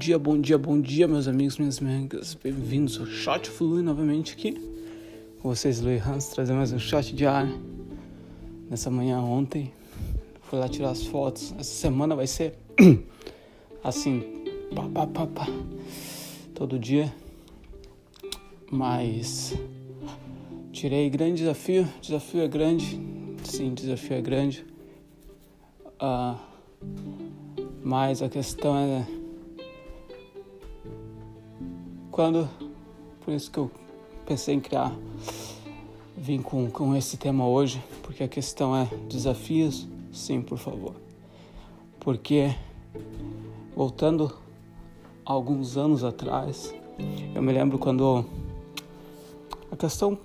dia, bom dia, bom dia, meus amigos, minhas amigas. Bem-vindos ao Shot Flui novamente aqui. Com vocês, Luiz Hans, trazendo mais um shot de ar. Nessa manhã ontem, fui lá tirar as fotos. Essa semana vai ser assim, pá, pá, pá, pá, todo dia. Mas tirei grande desafio. Desafio é grande. Sim, desafio é grande. Uh, mas a questão é quando por isso que eu pensei em criar vim com, com esse tema hoje porque a questão é desafios sim por favor porque voltando alguns anos atrás eu me lembro quando a questão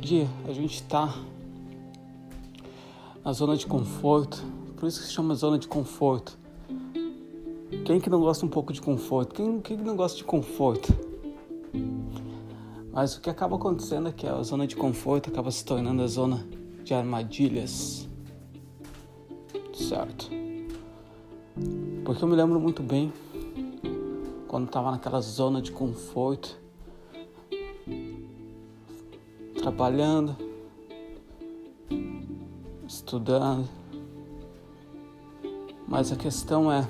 de a gente estar tá na zona de conforto por isso que se chama zona de conforto. Quem que não gosta um pouco de conforto? Quem, quem que não gosta de conforto? Mas o que acaba acontecendo é que a zona de conforto acaba se tornando a zona de armadilhas. Certo? Porque eu me lembro muito bem quando estava naquela zona de conforto, trabalhando, estudando, mas a questão é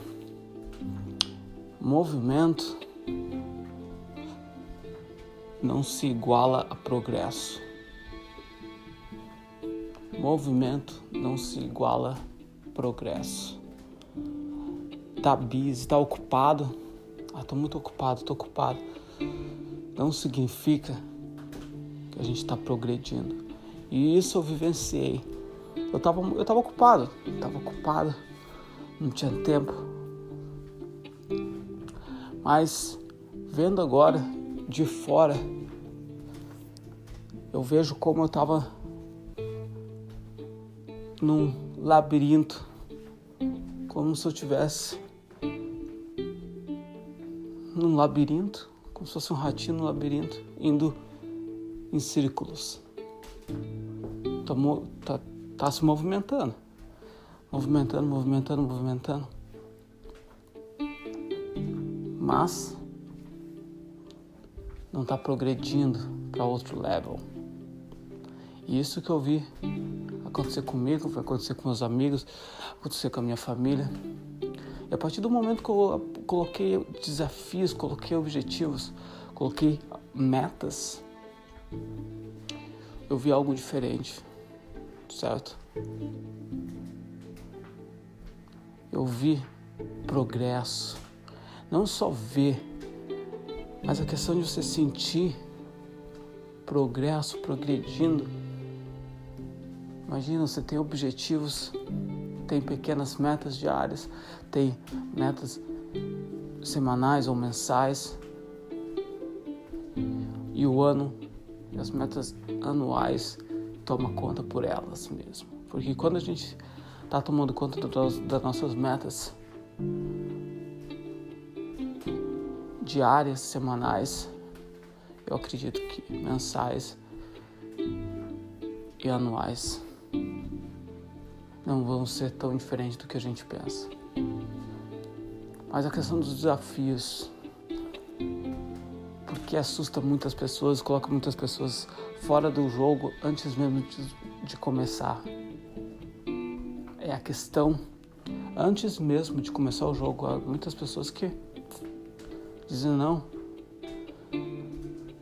movimento não se iguala a progresso. Movimento não se iguala a progresso. Tá busy, tá ocupado. Ah, tô muito ocupado, tô ocupado. Não significa que a gente está progredindo. E isso eu vivenciei. Eu tava, eu tava ocupado, tava ocupado não tinha tempo. Mas vendo agora de fora, eu vejo como eu estava num labirinto, como se eu tivesse num labirinto, como se fosse um ratinho no labirinto, indo em círculos. Tá, tá, tá se movimentando movimentando, movimentando, movimentando. Mas não está progredindo para outro level. E isso que eu vi acontecer comigo, vai acontecer com meus amigos, acontecer com a minha família. E a partir do momento que eu coloquei desafios, coloquei objetivos, coloquei metas, eu vi algo diferente, certo? eu vi progresso. Não só ver, mas a questão de você sentir progresso, progredindo. Imagina, você tem objetivos, tem pequenas metas diárias, tem metas semanais ou mensais. E o ano, as metas anuais, toma conta por elas mesmo. Porque quando a gente está tomando conta das nossas metas diárias, semanais, eu acredito que mensais e anuais não vão ser tão diferentes do que a gente pensa. Mas a questão dos desafios, porque assusta muitas pessoas, coloca muitas pessoas fora do jogo antes mesmo de, de começar é a questão antes mesmo de começar o jogo. Há muitas pessoas que dizem não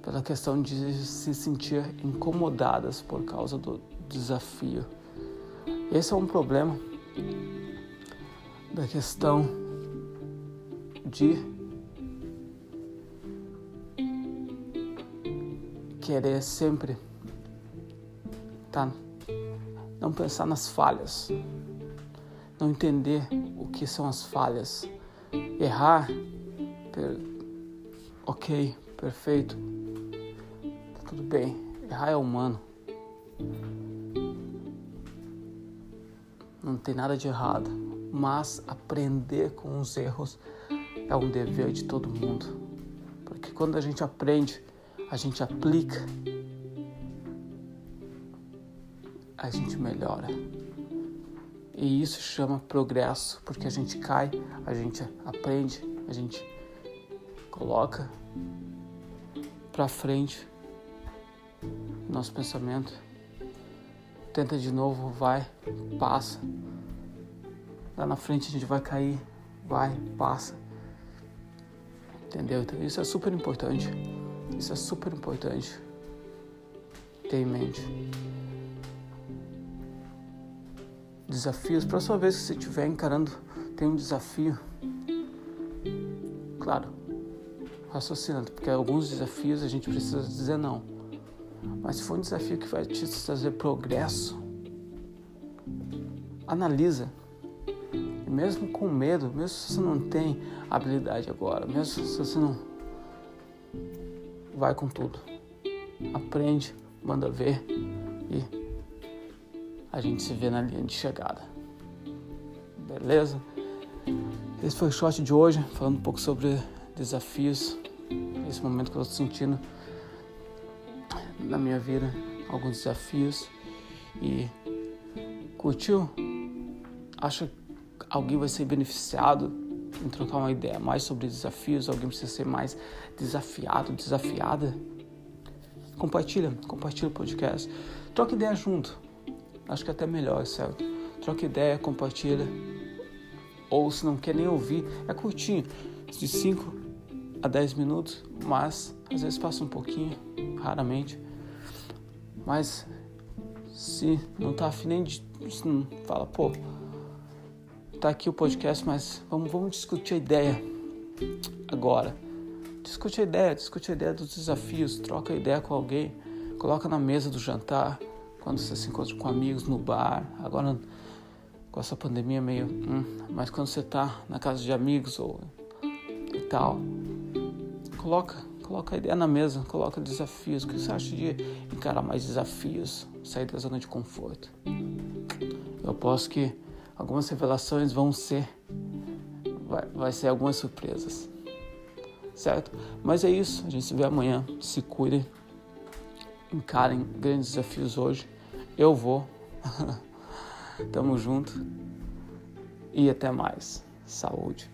pela questão de se sentir incomodadas por causa do desafio. Esse é um problema da questão de querer sempre tá não pensar nas falhas não entender o que são as falhas. Errar. Ok, perfeito, tá tudo bem. Errar é humano. Não tem nada de errado, mas aprender com os erros é um dever de todo mundo. Porque quando a gente aprende, a gente aplica, a gente melhora. E isso chama progresso, porque a gente cai, a gente aprende, a gente coloca para frente nosso pensamento, tenta de novo, vai, passa. Lá na frente a gente vai cair, vai, passa. Entendeu? Então isso é super importante. Isso é super importante. Ter em mente. Desafios. Próxima vez que você estiver encarando, tem um desafio. Claro, raciocinando, porque alguns desafios a gente precisa dizer não. Mas se for um desafio que vai te trazer progresso, analisa. E mesmo com medo, mesmo se você não tem habilidade agora, mesmo se você não. Vai com tudo. Aprende, manda ver e a gente se vê na linha de chegada. Beleza? Esse foi o shot de hoje, falando um pouco sobre desafios, esse momento que eu estou sentindo na minha vida, alguns desafios e curtiu? Acha que alguém vai ser beneficiado em trocar uma ideia mais sobre desafios? Alguém precisa ser mais desafiado, desafiada? Compartilha, compartilha o podcast. Troca ideia junto. Acho que é até melhor, certo? Troca ideia, compartilha. Ou se não quer nem ouvir, é curtinho, de 5 a 10 minutos, mas às vezes passa um pouquinho, raramente. Mas se não tá afim nem de. Se não fala, pô, tá aqui o podcast, mas vamos, vamos discutir a ideia agora. Discute a ideia, discute a ideia dos desafios, troca a ideia com alguém, coloca na mesa do jantar, quando você se encontra com amigos no bar, agora com essa pandemia meio. Hum, mas quando você tá na casa de amigos ou e tal, coloca Coloca a ideia na mesa, coloca desafios. O que você acha de encarar mais desafios, sair da zona de conforto? Eu aposto que algumas revelações vão ser, vai, vai ser algumas surpresas, certo? Mas é isso, a gente se vê amanhã. Se cuidem, encarem grandes desafios hoje. Eu vou. Tamo junto e até mais. Saúde.